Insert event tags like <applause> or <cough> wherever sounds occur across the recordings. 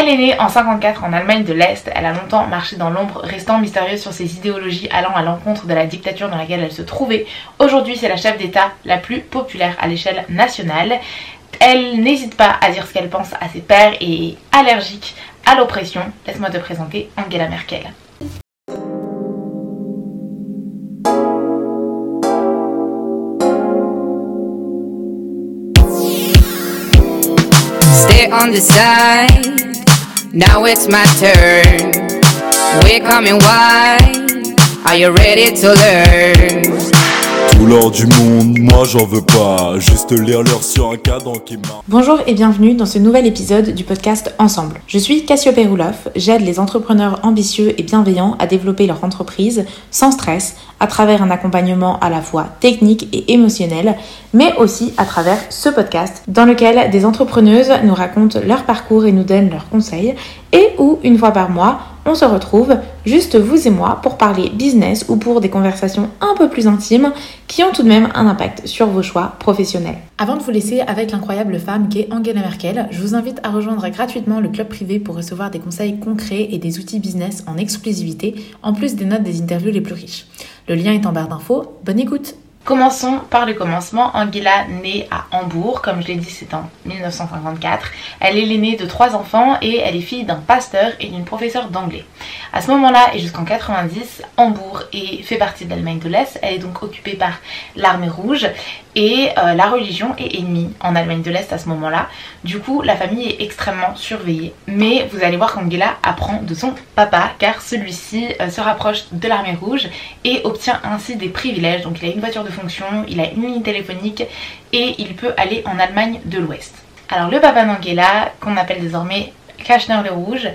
Elle est née en 54 en Allemagne de l'Est. Elle a longtemps marché dans l'ombre, restant mystérieuse sur ses idéologies allant à l'encontre de la dictature dans laquelle elle se trouvait. Aujourd'hui, c'est la chef d'État la plus populaire à l'échelle nationale. Elle n'hésite pas à dire ce qu'elle pense à ses pairs et est allergique à l'oppression. Laisse-moi te présenter Angela Merkel. Now it's my turn. We're coming wide. Are you ready to learn? Tout l'or du monde, moi j'en veux pas, juste lire l'heure sur un cadre qui marche. Bonjour et bienvenue dans ce nouvel épisode du podcast Ensemble. Je suis Cassiope Rouloff, j'aide les entrepreneurs ambitieux et bienveillants à développer leur entreprise sans stress, à travers un accompagnement à la fois technique et émotionnel, mais aussi à travers ce podcast dans lequel des entrepreneuses nous racontent leur parcours et nous donnent leurs conseils, et où une fois par mois, on se retrouve, juste vous et moi, pour parler business ou pour des conversations un peu plus intimes qui ont tout de même un impact sur vos choix professionnels. Avant de vous laisser avec l'incroyable femme qui est Angela Merkel, je vous invite à rejoindre gratuitement le club privé pour recevoir des conseils concrets et des outils business en exclusivité, en plus des notes des interviews les plus riches. Le lien est en barre d'infos. Bonne écoute Commençons par le commencement. Angela naît à Hambourg, comme je l'ai dit, c'est en 1954. Elle est l'aînée de trois enfants et elle est fille d'un pasteur et d'une professeure d'anglais. À ce moment-là et jusqu'en 90, Hambourg est, fait partie de l'Allemagne de l'Est. Elle est donc occupée par l'armée rouge et euh, la religion est ennemie en Allemagne de l'Est à ce moment-là. Du coup, la famille est extrêmement surveillée. Mais vous allez voir qu'Angela apprend de son papa car celui-ci euh, se rapproche de l'armée rouge et obtient ainsi des privilèges. Donc il a une voiture de fonction, il a une ligne téléphonique et il peut aller en Allemagne de l'Ouest. Alors le papa d'Angela, qu'on appelle désormais Kachner le Rouge,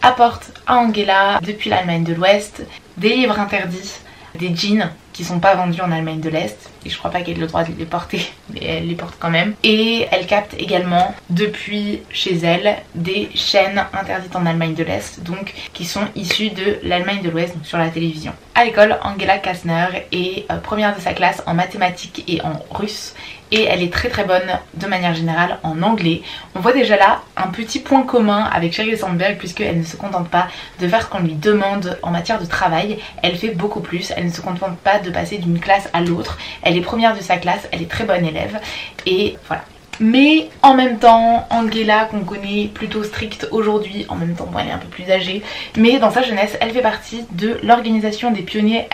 apporte à Angela, depuis l'Allemagne de l'Ouest, des livres interdits, des jeans qui sont pas vendus en Allemagne de l'Est. Et je crois pas qu'elle ait le droit de les porter, mais elle les porte quand même. Et elle capte également depuis chez elle des chaînes interdites en Allemagne de l'Est, donc qui sont issues de l'Allemagne de l'Ouest, donc sur la télévision. À l'école, Angela Kastner est euh, première de sa classe en mathématiques et en russe et elle est très très bonne de manière générale en anglais. On voit déjà là un petit point commun avec Sheryl Sandberg puisqu'elle ne se contente pas de faire ce qu'on lui demande en matière de travail, elle fait beaucoup plus, elle ne se contente pas de passer d'une classe à l'autre, est première de sa classe, elle est très bonne élève et voilà. Mais en même temps, Angela, qu'on connaît plutôt stricte aujourd'hui, en même temps, bon, elle est un peu plus âgée, mais dans sa jeunesse, elle fait partie de l'organisation des pionniers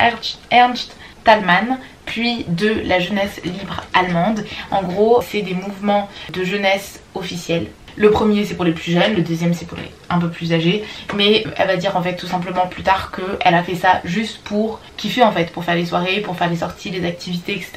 Ernst Talman, puis de la jeunesse libre allemande. En gros, c'est des mouvements de jeunesse officiels. Le premier c'est pour les plus jeunes, le deuxième c'est pour les un peu plus âgés. Mais elle va dire en fait tout simplement plus tard qu'elle a fait ça juste pour kiffer en fait, pour faire les soirées, pour faire les sorties, les activités, etc.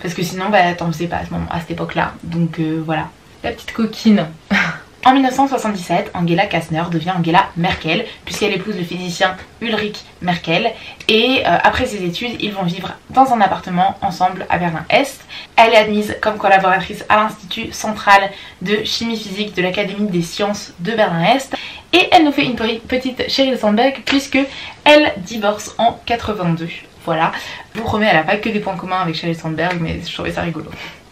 Parce que sinon bah t'en sais pas à ce moment, à cette époque là. Donc euh, voilà. La petite coquine <laughs> En 1977, Angela Kastner devient Angela Merkel, puisqu'elle épouse le physicien Ulrich Merkel. Et euh, après ses études, ils vont vivre dans un appartement ensemble à Berlin-Est. Elle est admise comme collaboratrice à l'Institut central de chimie physique de l'Académie des sciences de Berlin-Est. Et elle nous fait une petite Sheryl Sandberg, puisque elle divorce en 82. Voilà, je vous promets, elle n'a pas que des points communs avec Sheryl Sandberg, mais je trouvais ça rigolo.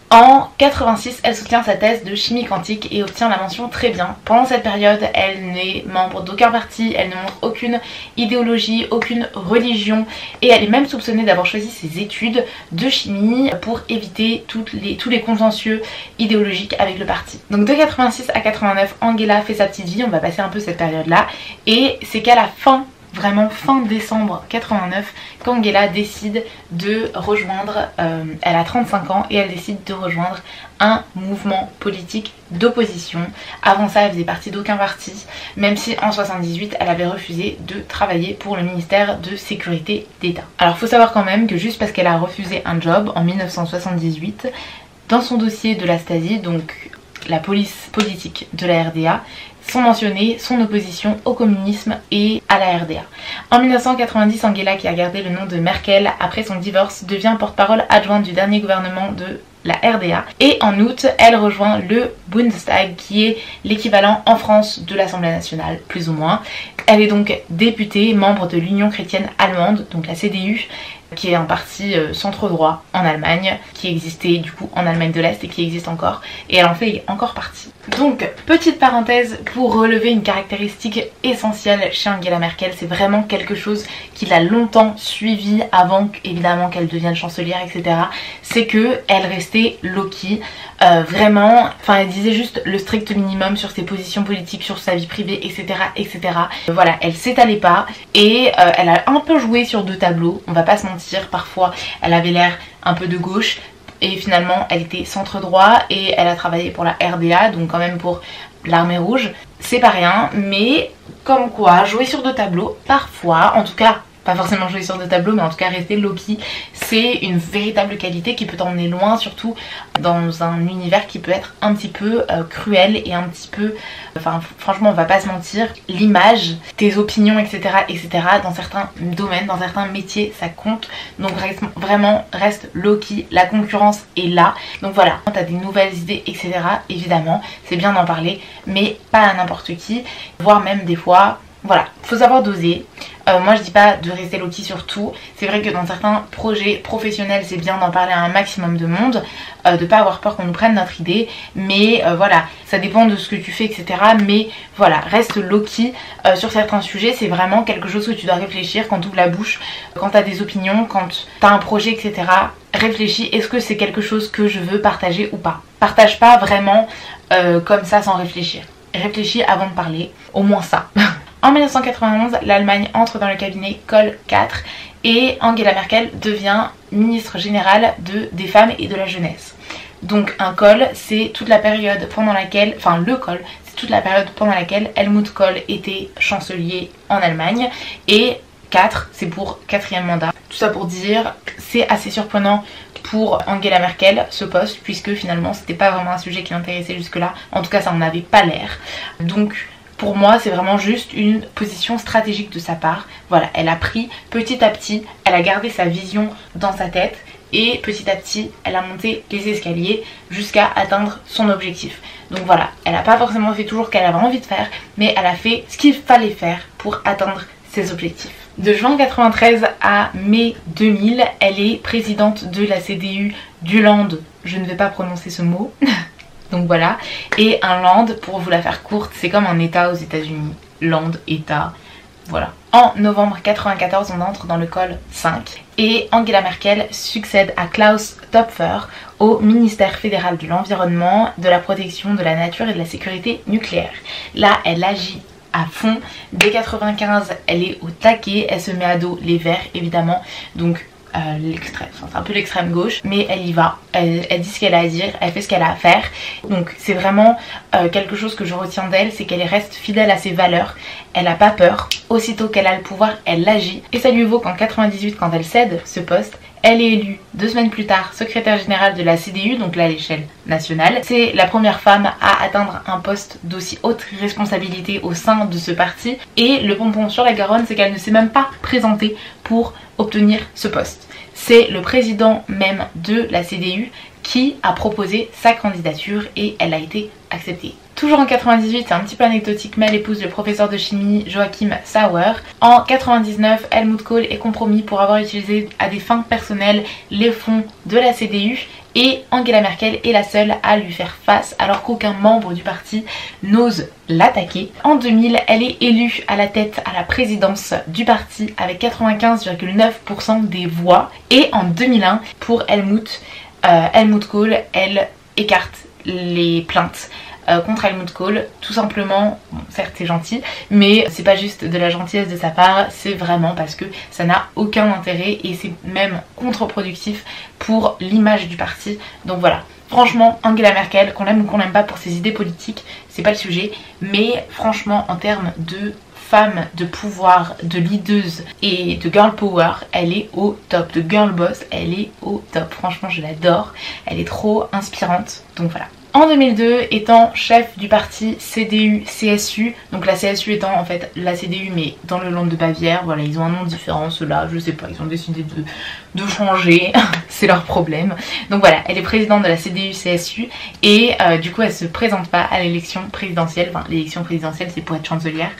En 86, elle soutient sa thèse de chimie quantique et obtient la mention très bien. Pendant cette période, elle n'est membre d'aucun parti, elle ne montre aucune idéologie, aucune religion et elle est même soupçonnée d'avoir choisi ses études de chimie pour éviter tous les contentieux idéologiques avec le parti. Donc de 86 à 89, Angela fait sa petite vie, on va passer un peu cette période-là et c'est qu'à la fin vraiment fin décembre 89 qu'Angela décide de rejoindre, euh, elle a 35 ans et elle décide de rejoindre un mouvement politique d'opposition. Avant ça, elle faisait partie d'aucun parti, même si en 78, elle avait refusé de travailler pour le ministère de Sécurité d'État. Alors, faut savoir quand même que juste parce qu'elle a refusé un job en 1978, dans son dossier de la Stasi, donc la police politique de la RDA, sont mentionnés son opposition au communisme et à la RDA. En 1990, Angela, qui a gardé le nom de Merkel après son divorce, devient porte-parole adjointe du dernier gouvernement de la RDA. Et en août, elle rejoint le Bundestag, qui est l'équivalent en France de l'Assemblée nationale, plus ou moins. Elle est donc députée, membre de l'Union chrétienne allemande, donc la CDU, qui est un parti euh, centre-droit en Allemagne, qui existait du coup en Allemagne de l'Est et qui existe encore, et elle en fait encore partie. Donc, petite parenthèse pour relever une caractéristique essentielle chez Angela Merkel, c'est vraiment quelque chose qui l'a longtemps suivi avant évidemment qu'elle devienne chancelière, etc. C'est que elle restait low-key, euh, vraiment, enfin elle disait juste le strict minimum sur ses positions politiques, sur sa vie privée, etc. etc. Voilà, elle s'étalait pas et euh, elle a un peu joué sur deux tableaux, on va pas se mentir, parfois elle avait l'air un peu de gauche, et finalement elle était centre droit et elle a travaillé pour la RDA, donc quand même pour l'armée rouge. C'est pas rien, mais comme quoi, jouer sur deux tableaux, parfois, en tout cas pas forcément jouer sur deux tableaux, mais en tout cas rester low-key, c'est une véritable qualité qui peut t'emmener loin, surtout dans un univers qui peut être un petit peu euh, cruel et un petit peu... Enfin franchement on va pas se mentir, l'image, tes opinions, etc. etc. dans certains domaines, dans certains métiers, ça compte. Donc vraiment reste low-key, la concurrence est là. Donc voilà, t'as des nouvelles idées, etc. Évidemment, c'est bien d'en parler, mais pas à n'importe qui, voire même des fois voilà, faut savoir doser. Euh, moi je dis pas de rester low sur tout. C'est vrai que dans certains projets professionnels c'est bien d'en parler à un maximum de monde, euh, de pas avoir peur qu'on nous prenne notre idée. Mais euh, voilà, ça dépend de ce que tu fais, etc. Mais voilà, reste low sur certains sujets. C'est vraiment quelque chose que tu dois réfléchir quand tu la bouche, quand tu as des opinions, quand tu as un projet, etc. Réfléchis, est-ce que c'est quelque chose que je veux partager ou pas? Partage pas vraiment comme ça sans réfléchir. Réfléchis avant de parler, au moins ça. <laughs> En 1991, l'Allemagne entre dans le cabinet Kohl 4 et Angela Merkel devient ministre générale de, des femmes et de la jeunesse. Donc un Kohl, c'est toute la période pendant laquelle, enfin le Kohl, c'est toute la période pendant laquelle Helmut Kohl était chancelier en Allemagne et 4, c'est pour quatrième mandat. Tout ça pour dire, c'est assez surprenant pour Angela Merkel ce poste puisque finalement c'était pas vraiment un sujet qui l'intéressait jusque là. En tout cas ça n'en avait pas l'air. Donc pour moi, c'est vraiment juste une position stratégique de sa part. Voilà, elle a pris petit à petit, elle a gardé sa vision dans sa tête et petit à petit, elle a monté les escaliers jusqu'à atteindre son objectif. Donc voilà, elle n'a pas forcément fait toujours ce qu'elle avait envie de faire, mais elle a fait ce qu'il fallait faire pour atteindre ses objectifs. De juin 93 à mai 2000, elle est présidente de la CDU du Land. Je ne vais pas prononcer ce mot. <laughs> Donc voilà. Et un land, pour vous la faire courte, c'est comme un état aux États-Unis. Land, état. Voilà. En novembre 94, on entre dans le col 5 et Angela Merkel succède à Klaus Topfer au ministère fédéral de l'environnement, de la protection de la nature et de la sécurité nucléaire. Là, elle agit à fond. Dès 95, elle est au taquet, elle se met à dos les verts évidemment. Donc l'extrême, enfin, c'est un peu l'extrême gauche, mais elle y va, elle, dit ce qu'elle a à dire, elle fait ce qu'elle a à faire. Donc c'est vraiment euh, quelque chose que je retiens d'elle, c'est qu'elle reste fidèle à ses valeurs, elle n'a pas peur, aussitôt qu'elle a le pouvoir, elle agit. Et ça lui vaut qu'en 98, quand elle cède ce poste, elle est élue deux semaines plus tard secrétaire générale de la CDU, donc là à l'échelle nationale. C'est la première femme à atteindre un poste d'aussi haute responsabilité au sein de ce parti. Et le pompon sur la Garonne, c'est qu'elle ne s'est même pas présentée pour obtenir ce poste. C'est le président même de la CDU qui a proposé sa candidature et elle a été acceptée. Toujours en 98, c'est un petit peu anecdotique, mais elle épouse le professeur de chimie Joachim Sauer. En 99, Helmut Kohl est compromis pour avoir utilisé à des fins personnelles les fonds de la CDU et Angela Merkel est la seule à lui faire face alors qu'aucun membre du parti n'ose l'attaquer. En 2000, elle est élue à la tête à la présidence du parti avec 95,9% des voix et en 2001, pour Helmut, euh, Helmut Kohl, elle écarte les plaintes euh, contre Helmut Kohl, tout simplement, certes c'est gentil, mais c'est pas juste de la gentillesse de sa part, c'est vraiment parce que ça n'a aucun intérêt et c'est même contre-productif pour l'image du parti. Donc voilà, Franchement, Angela Merkel, qu'on l'aime ou qu'on l'aime pas pour ses idées politiques, c'est pas le sujet. Mais franchement, en termes de femme de pouvoir, de leaduse et de girl power, elle est au top. De girl boss, elle est au top. Franchement, je l'adore. Elle est trop inspirante. Donc voilà. En 2002, étant chef du parti CDU-CSU, donc la CSU étant en fait la CDU mais dans le land de Bavière, voilà, ils ont un nom différent, ceux-là, je sais pas, ils ont décidé de, changer, <laughs> c'est leur problème. Donc voilà, elle est présidente de la CDU-CSU et euh, du coup elle se présente pas à l'élection présidentielle, enfin l'élection présidentielle c'est pour être chancelière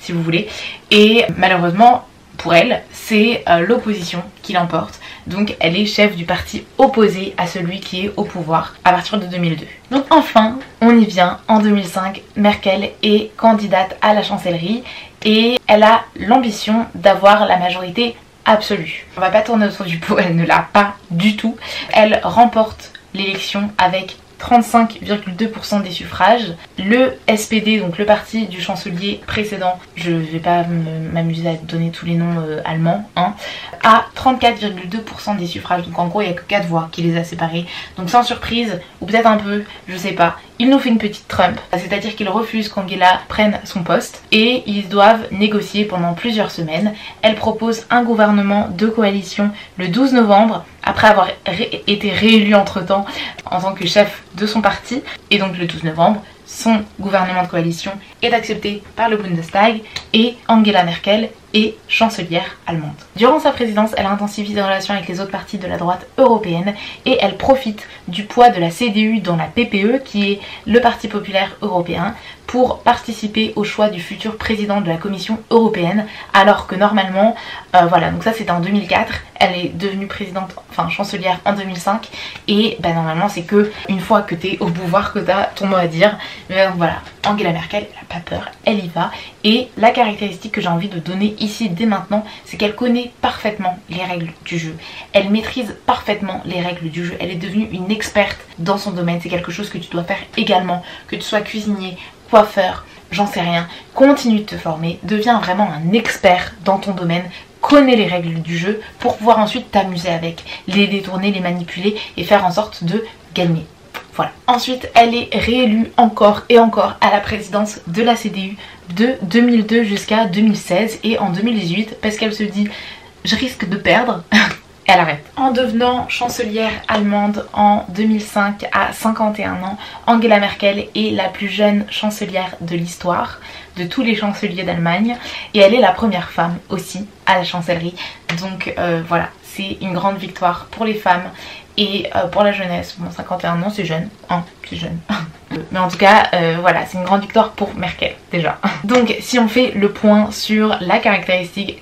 si vous voulez, et malheureusement pour elle, c'est euh, l'opposition qui l'emporte. Donc elle est chef du parti opposé à celui qui est au pouvoir à partir de 2002. Donc enfin, on y vient, en 2005, Merkel est candidate à la chancellerie et elle a l'ambition d'avoir la majorité absolue. On va pas tourner autour du pot, elle ne l'a pas du tout. Elle remporte l'élection avec 35,2% des suffrages. Le SPD, donc le parti du chancelier précédent, je vais pas m'amuser à donner tous les noms euh, allemands, hein, a 34,2% des suffrages. Donc en gros, il n'y a que 4 voix qui les a séparés. Donc sans surprise, ou peut-être un peu, je sais pas, il nous fait une petite Trump, c'est-à-dire qu'il refuse qu'Angela prenne son poste et ils doivent négocier pendant plusieurs semaines. Elle propose un gouvernement de coalition le 12 novembre après avoir été réélu entre-temps en tant que chef de son parti et donc le 12 novembre son gouvernement de coalition est accepté par le Bundestag et Angela Merkel est chancelière allemande. Durant sa présidence, elle intensifie ses relations avec les autres partis de la droite européenne et elle profite du poids de la CDU dans la PPE, qui est le Parti populaire européen, pour participer au choix du futur président de la Commission européenne, alors que normalement, euh, voilà, donc ça c'était en 2004, elle est devenue présidente, enfin chancelière en 2005, et ben, normalement c'est que une fois que tu es au pouvoir que tu as ton mot à dire. Mais donc voilà, Angela Merkel, elle n'a pas peur, elle y va, et la caractéristique que j'ai envie de donner ici dès maintenant, c'est qu'elle connaît parfaitement les règles du jeu. Elle maîtrise parfaitement les règles du jeu, elle est devenue une experte dans son domaine, c'est quelque chose que tu dois faire également, que tu sois cuisinier, coiffeur, j'en sais rien, continue de te former, deviens vraiment un expert dans ton domaine, connais les règles du jeu pour pouvoir ensuite t'amuser avec, les détourner, les manipuler et faire en sorte de gagner. Voilà. Ensuite, elle est réélue encore et encore à la présidence de la CDU de 2002 jusqu'à 2016 et en 2018 parce qu'elle se dit je risque de perdre <laughs> elle arrête. En devenant chancelière allemande en 2005 à 51 ans, Angela Merkel est la plus jeune chancelière de l'histoire de tous les chanceliers d'Allemagne et elle est la première femme aussi à la chancellerie. Donc euh, voilà, c'est une grande victoire pour les femmes et euh, pour la jeunesse. Bon, 51 ans, c'est jeune, hein, c'est jeune. <laughs> Mais en tout cas, euh, voilà, c'est une grande victoire pour Merkel déjà. <laughs> Donc, si on fait le point sur la caractéristique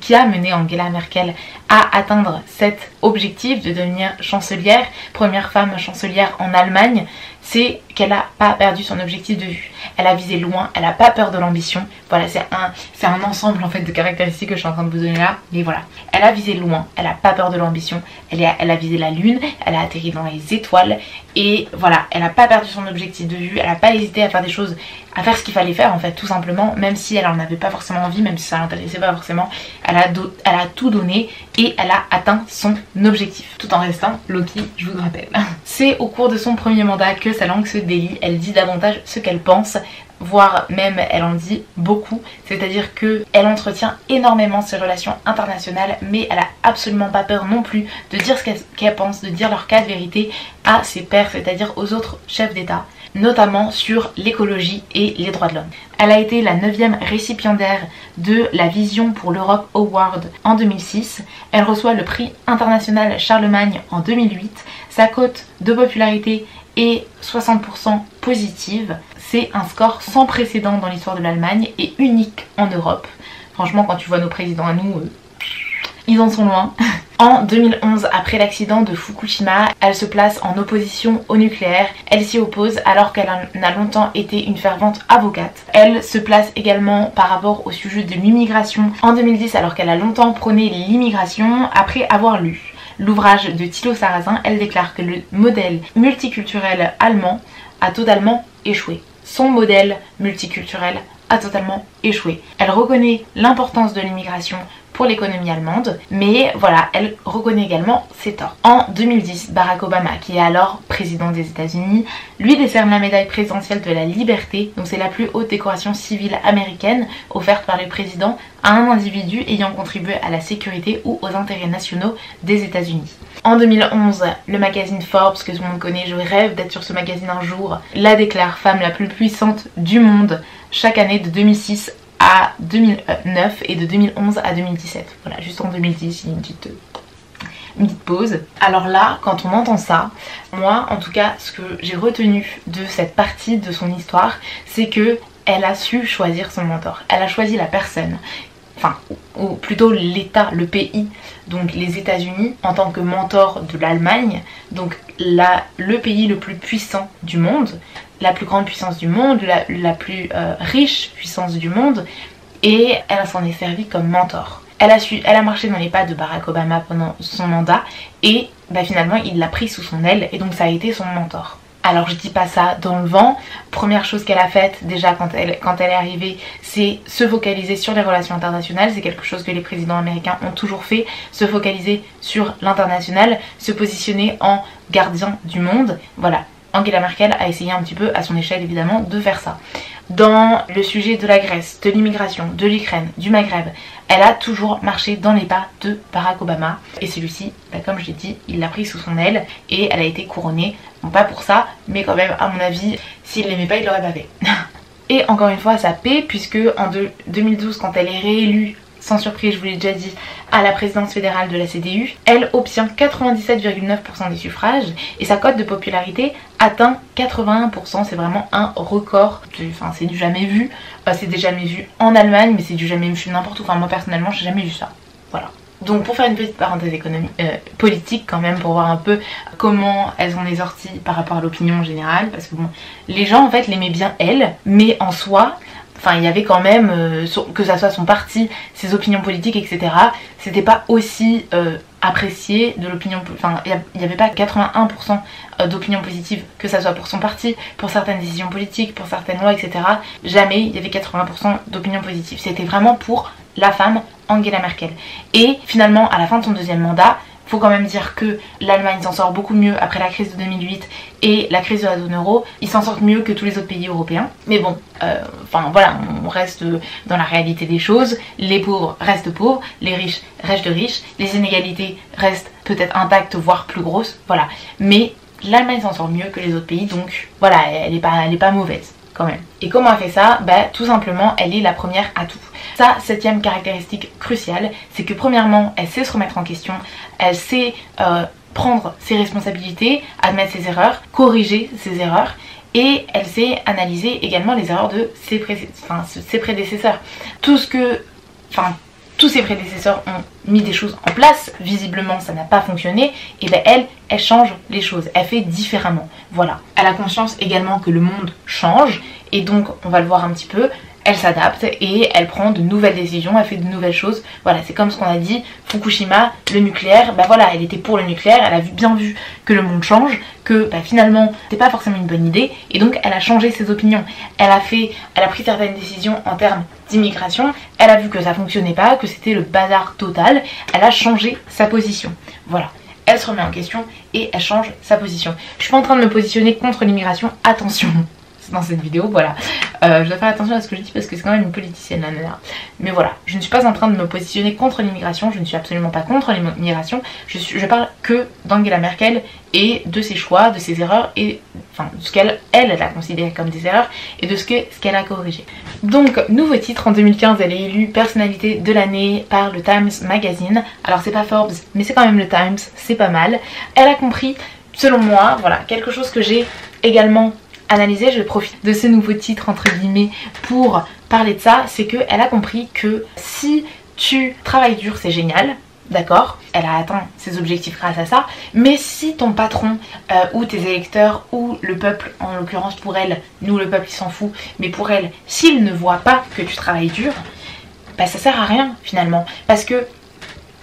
qui a mené Angela Merkel à atteindre cet objectif de devenir chancelière, première femme chancelière en Allemagne, c'est qu'elle n'a pas perdu son objectif de vue. Elle a visé loin, elle n'a pas peur de l'ambition. Voilà, c'est un, c'est un ensemble en fait de caractéristiques que je suis en train de vous donner là. Mais voilà, elle a visé loin, elle n'a pas peur de l'ambition. Elle, elle a visé la lune, elle a atterri dans les étoiles. Et voilà, elle n'a pas perdu son objectif de vue, elle n'a pas hésité à faire des choses, à faire ce qu'il fallait faire en fait, tout simplement. Même si elle en avait pas forcément envie, même si ça l'intéressait pas forcément, elle a, elle a tout donné et elle a atteint son objectif. Tout en restant Loki, je vous le rappelle. <laughs> C'est au cours de son premier mandat que sa langue se délie, elle dit davantage ce qu'elle pense, voire même elle en dit beaucoup, c'est-à-dire que elle entretient énormément ses relations internationales, mais elle a absolument pas peur non plus de dire ce qu'elle pense, de dire leur cas de vérité à ses pairs, c'est-à-dire aux autres chefs d'État notamment sur l'écologie et les droits de l'homme. Elle a été la 9 récipiendaire de la Vision pour l'Europe Award en 2006. Elle reçoit le prix international Charlemagne en 2008. Sa cote de popularité est 60% positive. C'est un score sans précédent dans l'histoire de l'Allemagne et unique en Europe. Franchement, quand tu vois nos présidents à nous, euh, ils en sont loin. <laughs> En 2011, après l'accident de Fukushima, elle se place en opposition au nucléaire. Elle s'y oppose alors qu'elle a longtemps été une fervente avocate. Elle se place également par rapport au sujet de l'immigration en 2010 alors qu'elle a longtemps prôné l'immigration après avoir lu l'ouvrage de Thilo Sarrazin. Elle déclare que le modèle multiculturel allemand a totalement échoué. Son modèle multiculturel a totalement échoué. Elle reconnaît l'importance de l'immigration l'économie allemande, mais voilà, elle reconnaît également ses torts. En 2010, Barack Obama, qui est alors président des États-Unis, lui décerne la médaille présidentielle de la liberté, donc c'est la plus haute décoration civile américaine offerte par le président à un individu ayant contribué à la sécurité ou aux intérêts nationaux des États-Unis. En 2011, le magazine Forbes, que tout le monde connaît, je rêve d'être sur ce magazine un jour, la déclare femme la plus puissante du monde chaque année de 2006 à 2009 et de 2011 à 2017. Voilà, juste en 2010, il y a une petite, une petite pause. Alors là, quand on entend ça, moi en tout cas, ce que j'ai retenu de cette partie de son histoire, c'est que elle a su choisir son mentor. Elle a choisi la personne enfin, ou plutôt l'État, le pays, donc les États-Unis, en tant que mentor de l'Allemagne, donc le pays le plus puissant du monde, la plus grande puissance du monde, la, plus euh, riche puissance du monde, et elle s'en est servie comme mentor. Elle a, su, elle a marché dans les pas de Barack Obama pendant son mandat et bah, finalement il l'a pris sous son aile et donc ça a été son mentor. Alors je dis pas ça dans le vent. Première chose qu'elle a faite déjà quand elle, quand elle est arrivée, c'est se focaliser sur les relations internationales. C'est quelque chose que les présidents américains ont toujours fait. Se focaliser sur l'international, se positionner en gardien du monde. Voilà. Angela Merkel a essayé un petit peu, à son échelle évidemment, de faire ça. Dans le sujet de la Grèce, de l'immigration, de l'Ukraine, du Maghreb, elle a toujours marché dans les pas de Barack Obama. Et celui-ci, bah, comme je l'ai dit, il l'a pris sous son aile et elle a été couronnée. Bon, pas pour ça, mais quand même, à mon avis, s'il l'aimait pas, il l'aurait pas fait. <laughs> et encore une fois, ça paie, puisque en 2012, quand elle est réélue sans surprise, je vous l'ai déjà dit, à la présidence fédérale de la CDU, elle obtient 97,9% des suffrages et sa cote de popularité atteint 81%. C'est vraiment un record, enfin c'est du jamais vu. Euh, c'est déjà jamais vu en Allemagne, mais c'est du jamais vu n'importe où. Enfin moi personnellement, j'ai jamais vu ça. Voilà. Donc pour faire une petite parenthèse euh, politique quand même, pour voir un peu comment elles ont est sorties par rapport à l'opinion générale, parce que les gens en fait l'aimaient bien elle, mais en soi, Enfin, il y avait quand même, euh, que ça soit son parti, ses opinions politiques, etc. C'était pas aussi euh, apprécié de l'opinion. Enfin, il n'y avait pas 81% euh, d'opinion positive, que ça soit pour son parti, pour certaines décisions politiques, pour certaines lois, etc. Jamais il y avait 80% d'opinion positive. C'était vraiment pour la femme Angela Merkel. Et finalement, à la fin de son deuxième mandat, faut quand même dire que l'Allemagne s'en sort beaucoup mieux après la crise de 2008 et la crise de la zone euro. Ils s'en sortent mieux que tous les autres pays européens. Mais bon, euh, voilà, on reste dans la réalité des choses. Les pauvres restent pauvres, les riches restent riches, les inégalités restent peut-être intactes, voire plus grosses. Voilà. Mais l'Allemagne s'en sort mieux que les autres pays, donc voilà, elle n'est pas mauvaise. Et comment elle fait ça bah, Tout simplement, elle est la première à tout. Sa septième caractéristique cruciale, c'est que premièrement, elle sait se remettre en question, elle sait euh, prendre ses responsabilités, admettre ses erreurs, corriger ses erreurs, et elle sait analyser également les erreurs de ses, ses prédécesseurs. Tout ce que... tous ses prédécesseurs ont mis des choses en place, visiblement ça n'a pas fonctionné, et bien elle, elle change les choses, elle fait différemment. Voilà. Elle a conscience également que le monde change, et donc on va le voir un petit peu, elle s'adapte et elle prend de nouvelles décisions, elle fait de nouvelles choses. Voilà, c'est comme ce qu'on a dit, Fukushima, le nucléaire, bah voilà, elle était pour le nucléaire, elle a bien vu que le monde change, que bah finalement c'est pas forcément une bonne idée, et donc elle a changé ses opinions. Elle a fait, elle a pris certaines décisions en termes d'immigration, elle a vu que ça fonctionnait pas, que c'était le bazar total, elle a changé sa position. Voilà elle se remet en question et elle change sa position. Je suis pas en train de me positionner contre l'immigration, attention dans cette vidéo, voilà. Euh, je dois faire attention à ce que je dis parce que c'est quand même une politicienne la nana. Mais voilà, je ne suis pas en train de me positionner contre l'immigration, je ne suis absolument pas contre l'immigration, je, je parle que d'Angela Merkel et de ses choix, de ses erreurs et enfin de ce qu'elle elle, elle a considéré comme des erreurs et de ce qu'elle ce qu'elle a corrigé. Donc nouveau titre en 2015 elle est élue personnalité de l'année par le Times Magazine. Alors c'est pas Forbes mais c'est quand même le Times, c'est pas mal. Elle a compris selon moi, voilà, quelque chose que j'ai également analyser, je profite de ce nouveau titre entre guillemets pour parler de ça, c'est qu'elle a compris que si tu travailles dur, c'est génial, d'accord Elle a atteint ses objectifs grâce à ça, mais si ton patron euh, ou tes électeurs ou le peuple, en l'occurrence pour elle, nous le peuple il s'en fout, mais pour elle, s'il ne voit pas que tu travailles dur, bah ça sert à rien finalement, parce que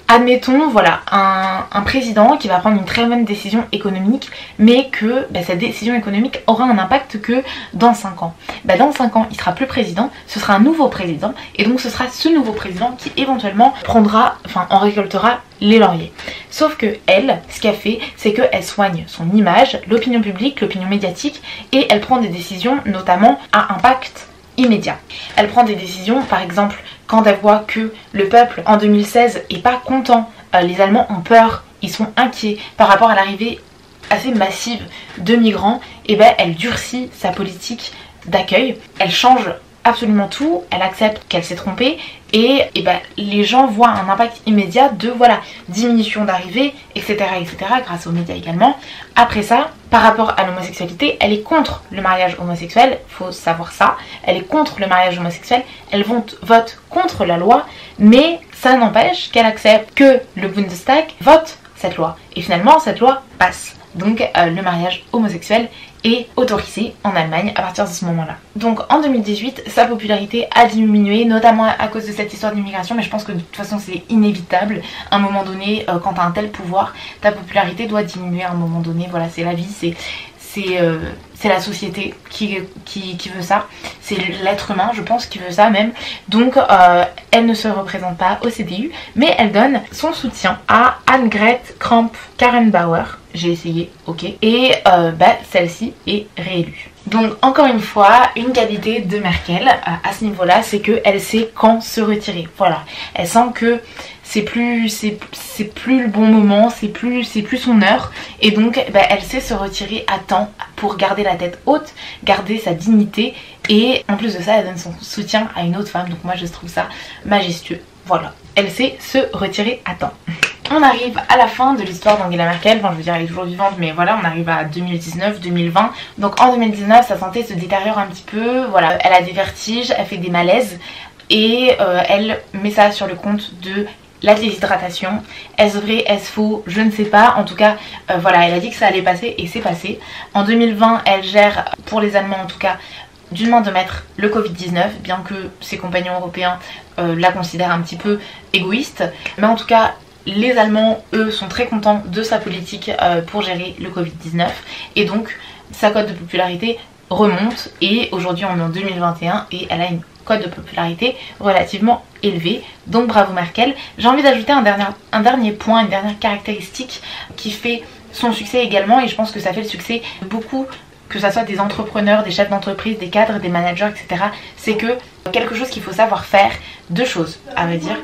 admettons, voilà, un, président qui va prendre une très bonne décision économique, mais que bah, cette décision économique aura un impact que dans 5 ans. Bah, dans 5 ans, il sera plus président, ce sera un nouveau président, et donc ce sera ce nouveau président qui éventuellement prendra, enfin en récoltera les lauriers. Sauf que elle, ce qu'elle fait, c'est qu'elle soigne son image, l'opinion publique, l'opinion médiatique, et elle prend des décisions notamment à impact immédiat. Elle prend des décisions, par exemple, quand elle voit que le peuple en 2016 est pas content, euh, les Allemands ont peur, ils sont inquiets par rapport à l'arrivée assez massive de migrants, et eh ben elle durcit sa politique d'accueil, elle change absolument tout, elle accepte qu'elle s'est trompée et, et ben, les gens voient un impact immédiat de voilà diminution d'arrivée, etc., etc., grâce aux médias également. Après ça, par rapport à l'homosexualité, elle est contre le mariage homosexuel, faut savoir ça, elle est contre le mariage homosexuel, elle vote, vote contre la loi, mais ça n'empêche qu'elle accepte que le Bundestag vote cette loi. Et finalement, cette loi passe. Donc euh, le mariage homosexuel est autorisé en Allemagne à partir de ce moment-là. Donc en 2018, sa popularité a diminué, notamment à cause de cette histoire d'immigration, mais je pense que de toute façon c'est inévitable. À un moment donné, euh, quand tu as un tel pouvoir, ta popularité doit diminuer à un moment donné. Voilà, c'est la vie, c'est c'est euh, la société qui, qui, veut ça, c'est l'être humain, je pense, qui veut ça même. Donc, elle ne se représente pas au CDU, mais elle donne son soutien à Annegret Kramp-Karrenbauer, j'ai essayé, ok. Et euh, bah, celle-ci est réélue. Donc encore une fois, une qualité de Merkel euh, à ce niveau-là, c'est qu'elle sait quand se retirer. Voilà, elle sent que c'est plus c'est plus le bon moment, c'est plus c'est plus son heure et donc bah, elle sait se retirer à temps pour garder la tête haute, garder sa dignité et en plus de ça, elle donne son soutien à une autre femme. Donc moi je trouve ça majestueux. Voilà, elle sait se retirer à temps. <laughs> On arrive à la fin de l'histoire d'Angela Merkel, enfin je veux dire elle est toujours vivante mais voilà on arrive à 2019-2020 donc en 2019 sa santé se détériore un petit peu, voilà elle a des vertiges, elle fait des malaises et euh, elle met ça sur le compte de la déshydratation. Est-ce vrai, est-ce faux? Je ne sais pas. En tout cas, euh, voilà, elle a dit que ça allait passer et c'est passé. En 2020, elle gère, pour les Allemands en tout cas, d'une main de maître le Covid-19, bien que ses compagnons européens euh, la considèrent un petit peu égoïste. Mais en tout cas, les Allemands, eux, sont très contents de sa politique euh, pour gérer le Covid-19 et donc sa cote de popularité remonte et aujourd'hui on est en 2021 et elle a une cote de popularité relativement élevée. Donc bravo Merkel. J'ai envie d'ajouter un dernier, un dernier point, une dernière caractéristique qui fait son succès également et je pense que ça fait le succès de beaucoup que ce soit des entrepreneurs, des chefs d'entreprise, des cadres, des managers, etc. C'est que quelque chose qu'il faut savoir faire, deux choses à vrai dire,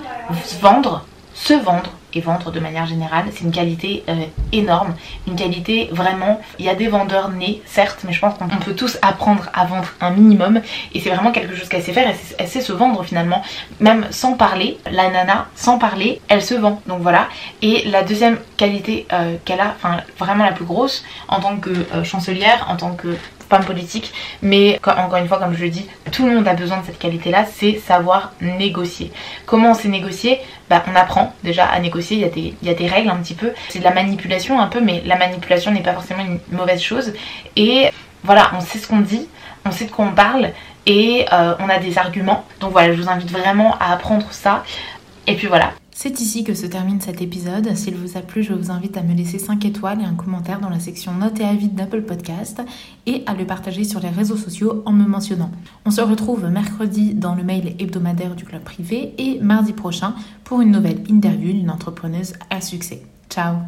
vendre, se vendre vendre de manière générale. C'est une qualité euh, énorme, une qualité vraiment. Il y a des vendeurs nés, certes, mais je pense qu'on peut tous apprendre à vendre un minimum et c'est vraiment quelque chose qu'elle sait faire. Elle sait, se vendre finalement, même sans parler. La nana, sans parler, elle se vend. Donc voilà. Et la deuxième qualité euh, qu'elle a, enfin vraiment la plus grosse en tant que euh, chancelière, en tant que politique, mais encore une fois, comme je le dis, tout le monde a besoin de cette qualité-là, c'est savoir négocier. Comment on sait négocier bah, On apprend déjà à négocier, il y, a des, règles un petit peu, c'est de la manipulation un peu, mais la manipulation n'est pas forcément une mauvaise chose. Et voilà, on sait ce qu'on dit, on sait de quoi on parle, et euh, on a des arguments. Donc voilà, je vous invite vraiment à apprendre ça. Et puis voilà, c'est ici que se termine cet épisode. S'il vous a plu, je vous invite à me laisser 5 étoiles et un commentaire dans la section notes et avis d'Apple Podcast et à le partager sur les réseaux sociaux en me mentionnant. On se retrouve mercredi dans le mail hebdomadaire du club privé et mardi prochain pour une nouvelle interview d'une entrepreneuse à succès. Ciao